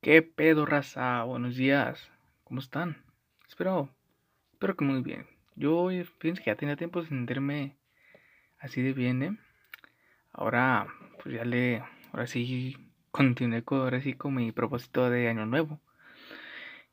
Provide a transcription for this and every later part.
¿Qué pedo, raza? Buenos días. ¿Cómo están? Espero, espero que muy bien. Yo, fíjense que ya tenía tiempo sin sentirme así de bien, ¿eh? Ahora, pues ya le, ahora sí, continué con, ahora sí con mi propósito de año nuevo.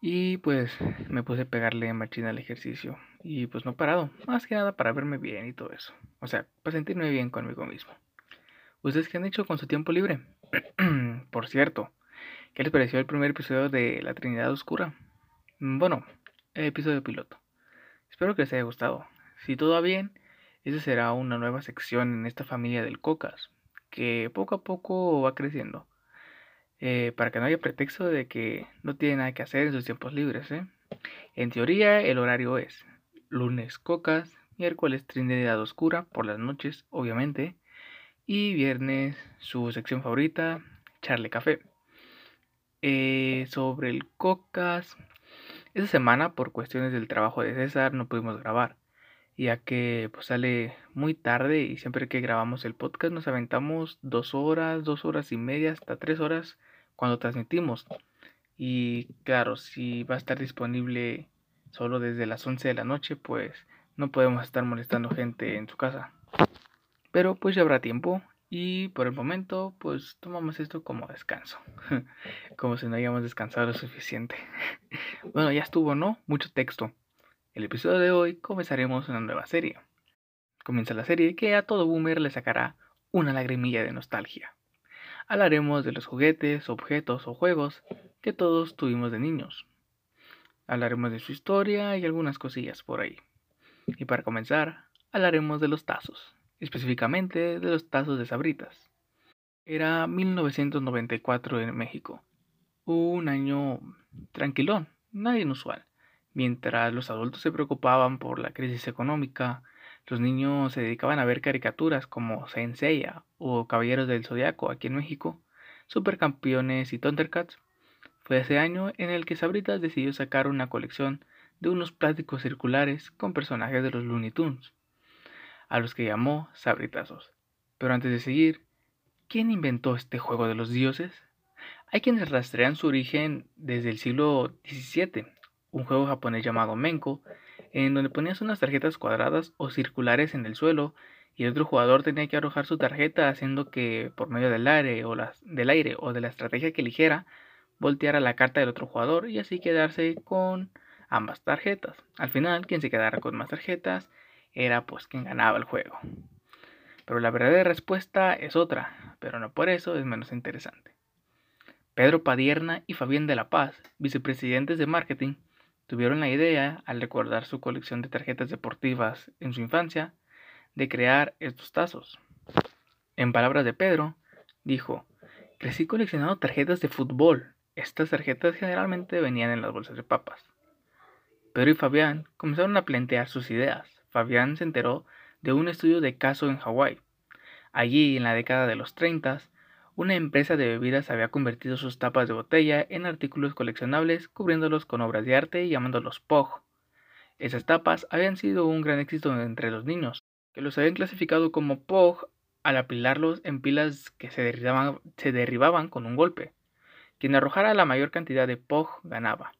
Y pues me puse a pegarle machina al ejercicio. Y pues no parado. Más que nada para verme bien y todo eso. O sea, para sentirme bien conmigo mismo. ¿Ustedes qué han hecho con su tiempo libre? Por cierto, ¿Qué les pareció el primer episodio de La Trinidad Oscura? Mm, bueno, episodio piloto. Espero que les haya gustado. Si todo va bien, esa será una nueva sección en esta familia del Cocas, que poco a poco va creciendo. Eh, para que no haya pretexto de que no tiene nada que hacer en sus tiempos libres. ¿eh? En teoría, el horario es lunes Cocas, miércoles Trinidad Oscura, por las noches, obviamente, y viernes su sección favorita, Charle Café. Eh, sobre el Cocas. Esta semana, por cuestiones del trabajo de César, no pudimos grabar, ya que pues, sale muy tarde y siempre que grabamos el podcast nos aventamos dos horas, dos horas y media, hasta tres horas cuando transmitimos. Y claro, si va a estar disponible solo desde las 11 de la noche, pues no podemos estar molestando gente en su casa. Pero pues ya habrá tiempo y por el momento, pues tomamos esto como descanso. como si no hayamos descansado lo suficiente. bueno, ya estuvo, ¿no? Mucho texto. El episodio de hoy comenzaremos una nueva serie. Comienza la serie que a todo boomer le sacará una lagrimilla de nostalgia. Hablaremos de los juguetes, objetos o juegos que todos tuvimos de niños. Hablaremos de su historia y algunas cosillas por ahí. Y para comenzar, hablaremos de los tazos específicamente de los tazos de sabritas. Era 1994 en México, un año tranquilón, nada inusual. Mientras los adultos se preocupaban por la crisis económica, los niños se dedicaban a ver caricaturas como Saint Seiya o Caballeros del Zodiaco aquí en México, Supercampeones y Thundercats. Fue ese año en el que Sabritas decidió sacar una colección de unos plásticos circulares con personajes de los Looney Tunes a los que llamó sabritazos. Pero antes de seguir, ¿quién inventó este juego de los dioses? Hay quienes rastrean su origen desde el siglo XVII, un juego japonés llamado Menko, en donde ponías unas tarjetas cuadradas o circulares en el suelo y el otro jugador tenía que arrojar su tarjeta haciendo que por medio del aire o, del aire o de la estrategia que eligiera volteara la carta del otro jugador y así quedarse con ambas tarjetas. Al final, quien se quedara con más tarjetas era pues quien ganaba el juego. Pero la verdadera respuesta es otra, pero no por eso es menos interesante. Pedro Padierna y Fabián de la Paz, vicepresidentes de marketing, tuvieron la idea, al recordar su colección de tarjetas deportivas en su infancia, de crear estos tazos. En palabras de Pedro, dijo, crecí coleccionando tarjetas de fútbol. Estas tarjetas generalmente venían en las bolsas de papas. Pedro y Fabián comenzaron a plantear sus ideas. Fabián se enteró de un estudio de caso en Hawái. Allí, en la década de los 30, una empresa de bebidas había convertido sus tapas de botella en artículos coleccionables, cubriéndolos con obras de arte y llamándolos POG. Esas tapas habían sido un gran éxito entre los niños, que los habían clasificado como POG al apilarlos en pilas que se derribaban, se derribaban con un golpe. Quien arrojara la mayor cantidad de POG ganaba.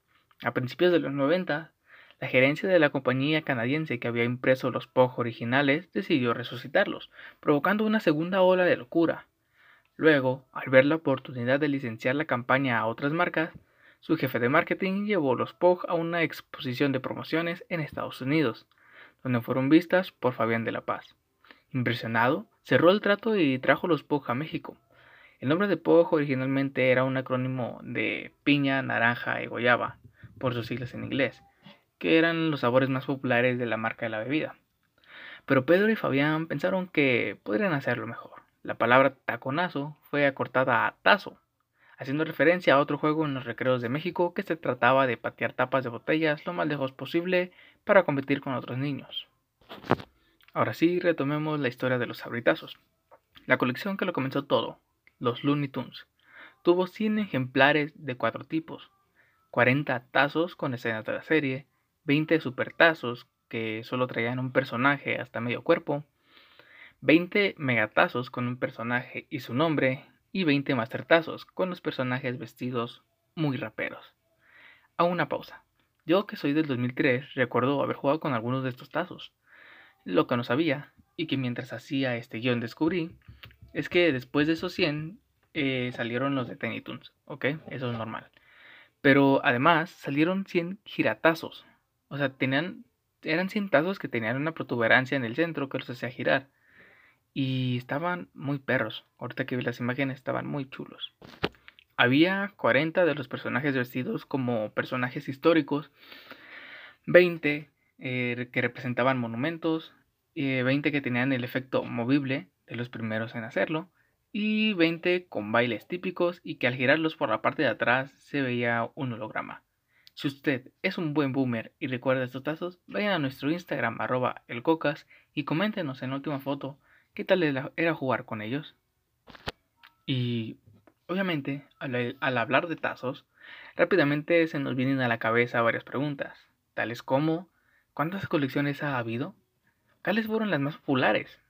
A principios de los 90, la gerencia de la compañía canadiense que había impreso los POG originales decidió resucitarlos, provocando una segunda ola de locura. Luego, al ver la oportunidad de licenciar la campaña a otras marcas, su jefe de marketing llevó los POG a una exposición de promociones en Estados Unidos, donde fueron vistas por Fabián de la Paz. Impresionado, cerró el trato y trajo los POG a México. El nombre de POG originalmente era un acrónimo de piña, naranja y guayaba, por sus siglas en inglés, que eran los sabores más populares de la marca de la bebida. Pero Pedro y Fabián pensaron que podrían hacerlo mejor. La palabra taconazo fue acortada a tazo, haciendo referencia a otro juego en los recreos de México que se trataba de patear tapas de botellas lo más lejos posible para competir con otros niños. Ahora sí, retomemos la historia de los sabritazos. La colección que lo comenzó todo, los Looney Tunes, tuvo 100 ejemplares de cuatro tipos, 40 tazos con escenas de la serie, 20 supertazos que solo traían un personaje hasta medio cuerpo, 20 megatazos con un personaje y su nombre, y 20 mastertazos con los personajes vestidos muy raperos. A una pausa. Yo que soy del 2003 recuerdo haber jugado con algunos de estos tazos. Lo que no sabía, y que mientras hacía este guion descubrí, es que después de esos 100 eh, salieron los de Tiny Toons, ¿ok? Eso es normal. Pero además salieron 100 giratazos. O sea, tenían, eran 100 tazos que tenían una protuberancia en el centro que los hacía girar. Y estaban muy perros. Ahorita que vi las imágenes estaban muy chulos. Había 40 de los personajes vestidos como personajes históricos, 20 eh, que representaban monumentos, 20 eh, que tenían el efecto movible de los primeros en hacerlo, y 20 con bailes típicos y que al girarlos por la parte de atrás se veía un holograma. Si usted es un buen boomer y recuerda estos tazos, vayan a nuestro Instagram arroba elcocas y coméntenos en la última foto qué tal era jugar con ellos. Y obviamente, al, al hablar de tazos, rápidamente se nos vienen a la cabeza varias preguntas, tales como ¿cuántas colecciones ha habido? ¿Cuáles fueron las más populares?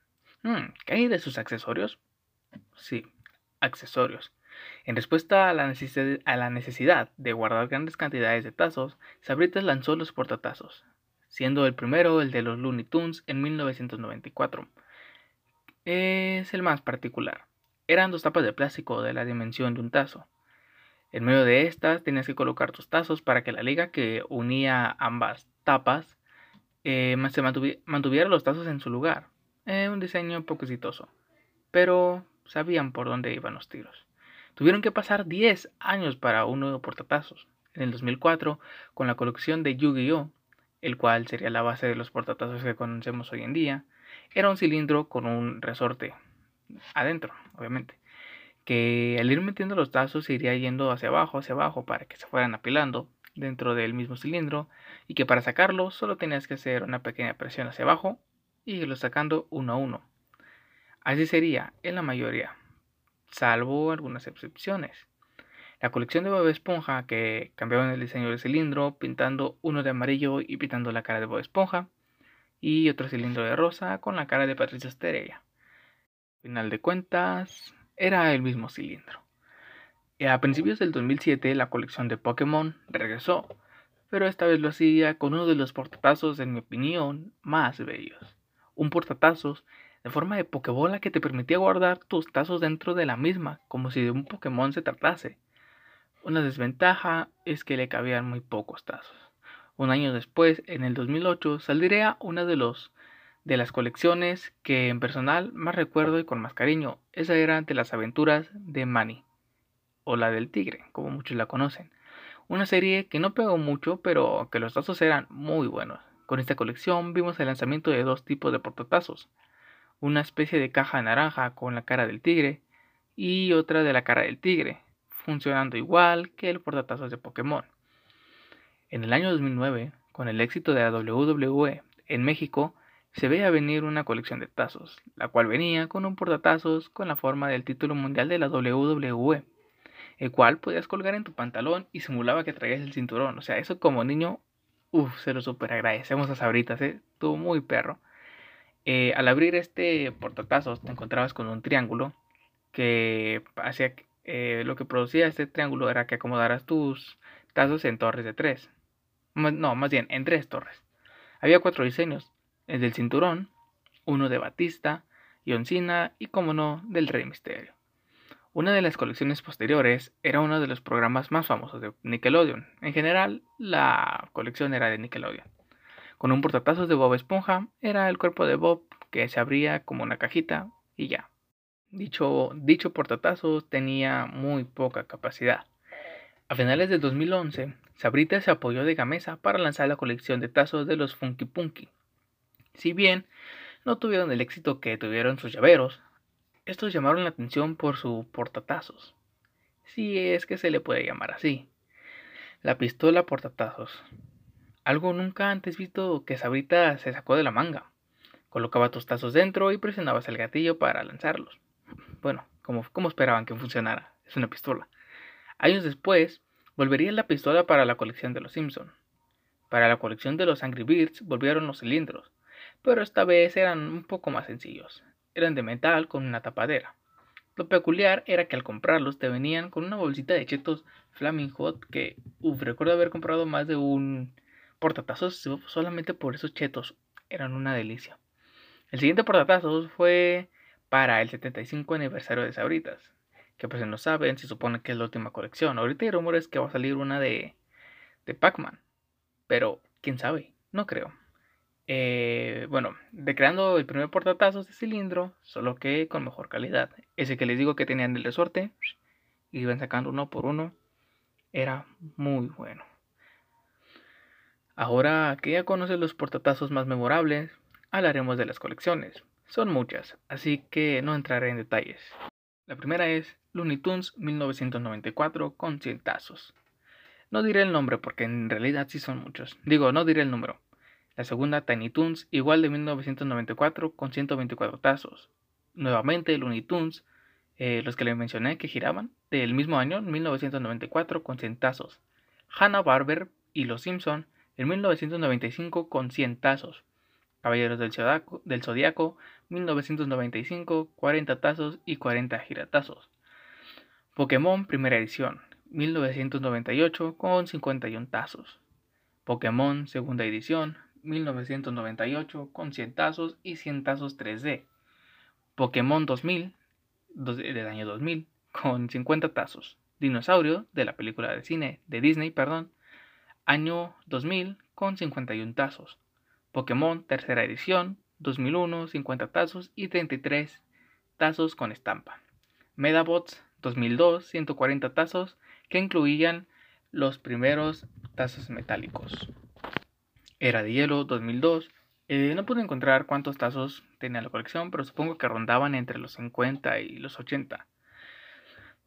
Hmm, ¿Qué hay de sus accesorios? Sí, accesorios. En respuesta a la, necesidad, de guardar grandes cantidades de tazos, Sabritas lanzó los portatazos, siendo el primero el de los Looney Tunes en 1994. Es el más particular. Eran dos tapas de plástico de la dimensión de un tazo. En medio de estas tenías que colocar tus tazos para que la liga que unía ambas tapas eh, se mantuviera los tazos en su lugar. Eh, un diseño poco exitoso, pero sabían por dónde iban los tiros. Tuvieron que pasar 10 años para un nuevo portatazos. En el 2004, con la colección de Yu-Gi-Oh!, el cual sería la base de los portatazos que conocemos hoy en día, era un cilindro con un resorte adentro, obviamente, que al ir metiendo los tazos iría yendo hacia abajo, hacia abajo, para que se fueran apilando dentro del mismo cilindro, y que para sacarlo solo tenías que hacer una pequeña presión hacia abajo y irlo sacando uno a uno. Así sería en la mayoría, salvo algunas excepciones. La colección de Bob Esponja que cambiaban el diseño del cilindro, pintando uno de amarillo y pintando la cara de Bob Esponja, y otro cilindro de rosa con la cara de Patricia Estrella. Final de cuentas, era el mismo cilindro. A principios del 2007 la colección de Pokémon regresó, pero esta vez lo hacía con uno de los portatazos, en mi opinión, más bellos. Un portatazos de forma de pokebola que te permitía guardar tus tazos dentro de la misma, como si de un Pokémon se tratase. Una desventaja es que le cabían muy pocos tazos. Un año después, en el 2008, saldría una de los de las colecciones que en personal más recuerdo y con más cariño. Esa era de las aventuras de Manny, o la del tigre, como muchos la conocen. Una serie que no pegó mucho, pero que los tazos eran muy buenos. Con esta colección vimos el lanzamiento de dos tipos de portatazos, una especie de caja naranja con la cara del tigre y otra de la cara del tigre, funcionando igual que el portatazos de Pokémon. En el año 2009, con el éxito de la WWE en México, se veía venir una colección de tazos, la cual venía con un portatazos con la forma del título mundial de la WWE, el cual podías colgar en tu pantalón y simulaba que traías el cinturón. O sea, eso como niño, uff, se lo super agradecemos a Sabritas, ¿eh? Estuvo muy perro. Eh, al abrir este portatazos te encontrabas con un triángulo que hacía eh, lo que producía este triángulo era que acomodaras tus tazos en torres de tres. No, más bien en tres torres. Había cuatro diseños: el del cinturón, uno de Batista, Yoncina y, como no, del Rey Misterio. Una de las colecciones posteriores era uno de los programas más famosos de Nickelodeon. En general, la colección era de Nickelodeon. Con un portatazos de Bob Esponja era el cuerpo de Bob que se abría como una cajita y ya. Dicho, dicho portatazos tenía muy poca capacidad. A finales de 2011, Sabrita se apoyó de Gamesa para lanzar la colección de tazos de los Funky Punky. Si bien no tuvieron el éxito que tuvieron sus llaveros, estos llamaron la atención por su portatazos, si es que se le puede llamar así. La pistola portatazos algo nunca antes visto que Sabrita se sacó de la manga. Colocaba tus tazos dentro y presionabas el gatillo para lanzarlos. Bueno, como, esperaban que funcionara, es una pistola. Años después, volvería la pistola para la colección de los Simpson. Para la colección de los Angry Birds volvieron los cilindros, pero esta vez eran un poco más sencillos. Eran de metal con una tapadera. Lo peculiar era que al comprarlos te venían con una bolsita de chetos Flaming Hot que, uff, recuerdo haber comprado más de un portatazos solamente por esos chetos. Eran una delicia. El siguiente portatazos fue para el 75 aniversario de Sabritas. Que pues no saben, se supone que es la última colección. Ahorita hay rumores que va a salir una de, de Pac-Man. Pero, quién sabe, no creo. Eh, bueno, recreando el primer portatazos de cilindro, solo que con mejor calidad. Ese que les digo que tenían el resorte, y iban sacando uno por uno, era muy bueno. Ahora que ya conoces los portatazos más memorables, hablaremos de las colecciones. Son muchas, así que no entraré en detalles. La primera es Looney Tunes 1994 con 100 tazos. No diré el nombre porque en realidad sí son muchos. Digo, no diré el número. La segunda Tiny Toons, igual de 1994 con 124 tazos. Nuevamente Looney Tunes, eh, los que le mencioné que giraban, del mismo año, 1994 con 100 tazos. Hanna Barber y Los Simpson en 1995 con 100 tazos. Caballeros del Zodiaco, del Zodiaco 1995, 40 tazos y 40 giratazos. Pokémon primera edición, 1998 con 51 tazos. Pokémon segunda edición, 1998 con 100 tazos y 100 tazos 3D. Pokémon 2000 del año 2000 con 50 tazos. Dinosaurio de la película de cine de Disney, perdón, año 2000 con 51 tazos. Pokémon tercera edición 2001 50 tazos y 33 tazos con estampa. Medabots 2002 140 tazos que incluían los primeros tazos metálicos. Era de hielo 2002. Eh, no pude encontrar cuántos tazos tenía la colección, pero supongo que rondaban entre los 50 y los 80.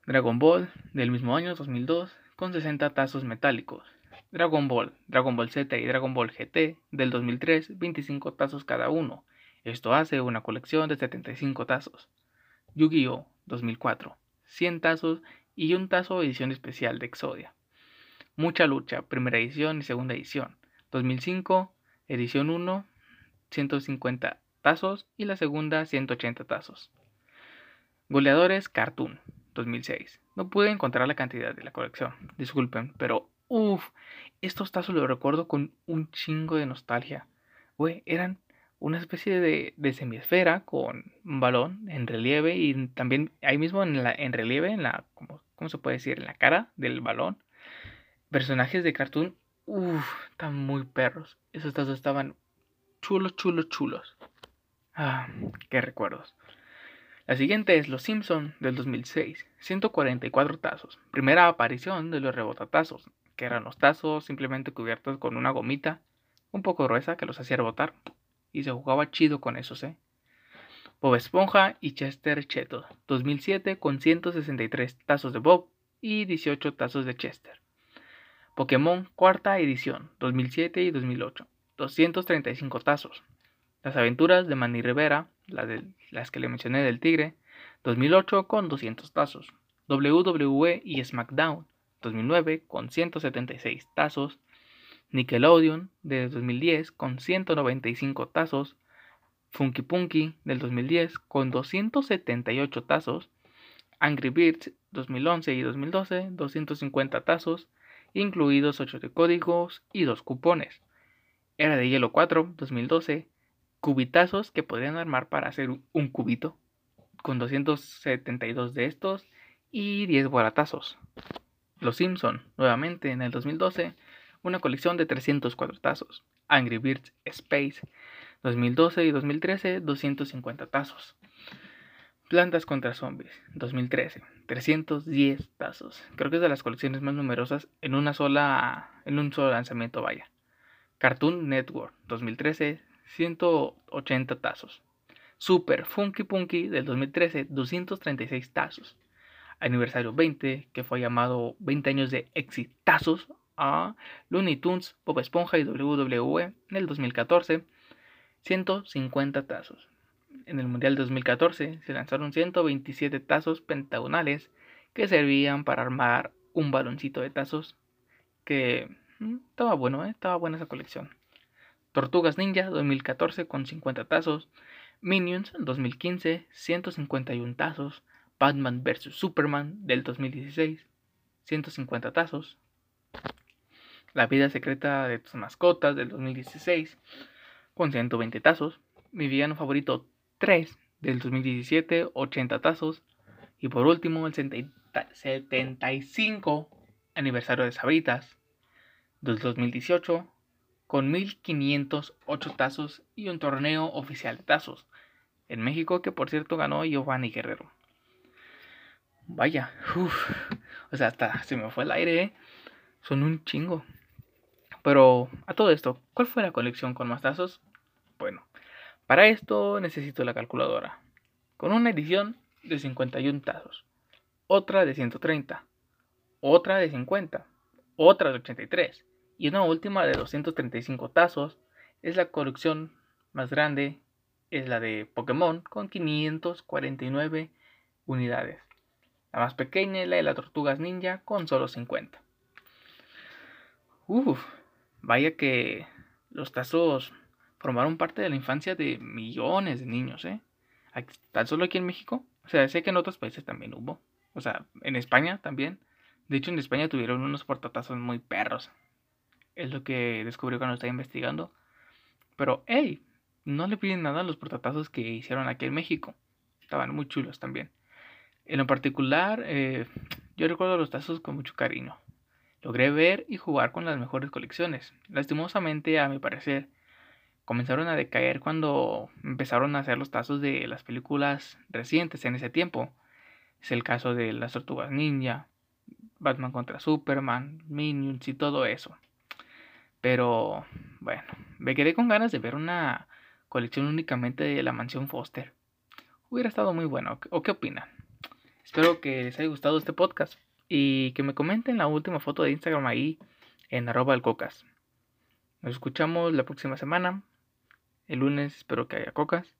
Dragon Ball del mismo año 2002 con 60 tazos metálicos. Dragon Ball, Dragon Ball Z y Dragon Ball GT del 2003, 25 tazos cada uno. Esto hace una colección de 75 tazos. Yu-Gi-Oh! 2004, 100 tazos y un tazo edición especial de Exodia. Mucha lucha, primera edición y segunda edición. 2005, edición 1, 150 tazos y la segunda 180 tazos. Goleadores Cartoon 2006. No pude encontrar la cantidad de la colección, disculpen, pero uff, estos tazos los recuerdo con un chingo de nostalgia. Güey, eran una especie de, de, semiesfera con un balón en relieve y también ahí mismo en, en relieve, en la, ¿cómo, ¿cómo se puede decir? En la cara del balón. Personajes de cartoon Uff, están muy perros. Esos tazos estaban chulos, chulos, chulos. Ah, qué recuerdos. La siguiente es Los Simpson del 2006. 144 tazos. Primera aparición de los rebotatazos, que eran los tazos simplemente cubiertos con una gomita un poco gruesa que los hacía rebotar. Y se jugaba chido con esos, ¿eh? Bob Esponja y Chester Cheto. 2007 con 163 tazos de Bob y 18 tazos de Chester. Pokémon cuarta edición, 2007 y 2008, 235 tazos. Las aventuras de Manny Rivera, las, las que le mencioné del Tigre, 2008 con 200 tazos. WWE y SmackDown, 2009 con 176 tazos. Nickelodeon de 2010 con 195 tazos. Funky Punky del 2010 con 278 tazos. Angry Birds 2011 y 2012 250 tazos incluidos 8 de códigos y 2 cupones. Era de hielo 4, 2012, cubitazos que podrían armar para hacer un cubito, con 272 de estos y 10 guaratazos. Los Simpson, nuevamente en el 2012, una colección de 304 tazos. Angry Birds Space, 2012 y 2013, 250 tazos. Plantas contra Zombies, 2013, 310 tazos. Creo que es de las colecciones más numerosas en una sola, en un solo lanzamiento, vaya. Cartoon Network, 2013, 180 tazos. Super Funky Punky del 2013, 236 tazos. Aniversario 20, que fue llamado 20 años de exitazos a Looney Tunes, Bob Esponja y WWE en el 2014, 150 tazos en el Mundial 2014 se lanzaron 127 tazos pentagonales que servían para armar un baloncito de tazos que mm, estaba bueno, ¿eh? estaba buena esa colección. Tortugas Ninja 2014 con 50 tazos, Minions 2015 151 tazos, Batman vs Superman del 2016 150 tazos. La vida secreta de tus mascotas del 2016 con 120 tazos. Mi villano favorito 3 del 2017, 80 tazos. Y por último, el 75 aniversario de Sabritas del 2018 con 1508 tazos y un torneo oficial de tazos en México que por cierto ganó Giovanni Guerrero. Vaya, uff, o sea, hasta se me fue el aire, ¿eh? son un chingo. Pero a todo esto, ¿cuál fue la colección con más tazos? Bueno, para esto necesito la calculadora, con una edición de 51 tazos, otra de 130, otra de 50, otra de 83 y una última de 235 tazos. Es la colección más grande, es la de Pokémon con 549 unidades. La más pequeña es la de las tortugas ninja con solo 50. Uf, vaya que los tazos formaron parte de la infancia de millones de niños, ¿eh? Tan solo aquí en México. O sea, sé que en otros países también hubo. O sea, en España también. De hecho, en España tuvieron unos portatazos muy perros. Es lo que descubrí cuando estaba investigando. Pero, hey, no le piden nada a los portatazos que hicieron aquí en México. Estaban muy chulos también. En lo particular, eh, yo recuerdo los tazos con mucho cariño. Logré ver y jugar con las mejores colecciones. Lastimosamente, a mi parecer, comenzaron a decaer cuando empezaron a hacer los tazos de las películas recientes en ese tiempo. Es el caso de las Tortugas Ninja, Batman contra Superman, Minions y todo eso. Pero bueno, me quedé con ganas de ver una colección únicamente de la mansión Foster. Hubiera estado muy bueno. ¿O qué opinan? Espero que les haya gustado este podcast y que me comenten la última foto de Instagram ahí en arroba el cocas. Nos escuchamos la próxima semana. El lunes espero que haya cocas.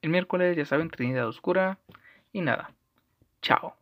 El miércoles ya saben Trinidad Oscura. Y nada. Chao.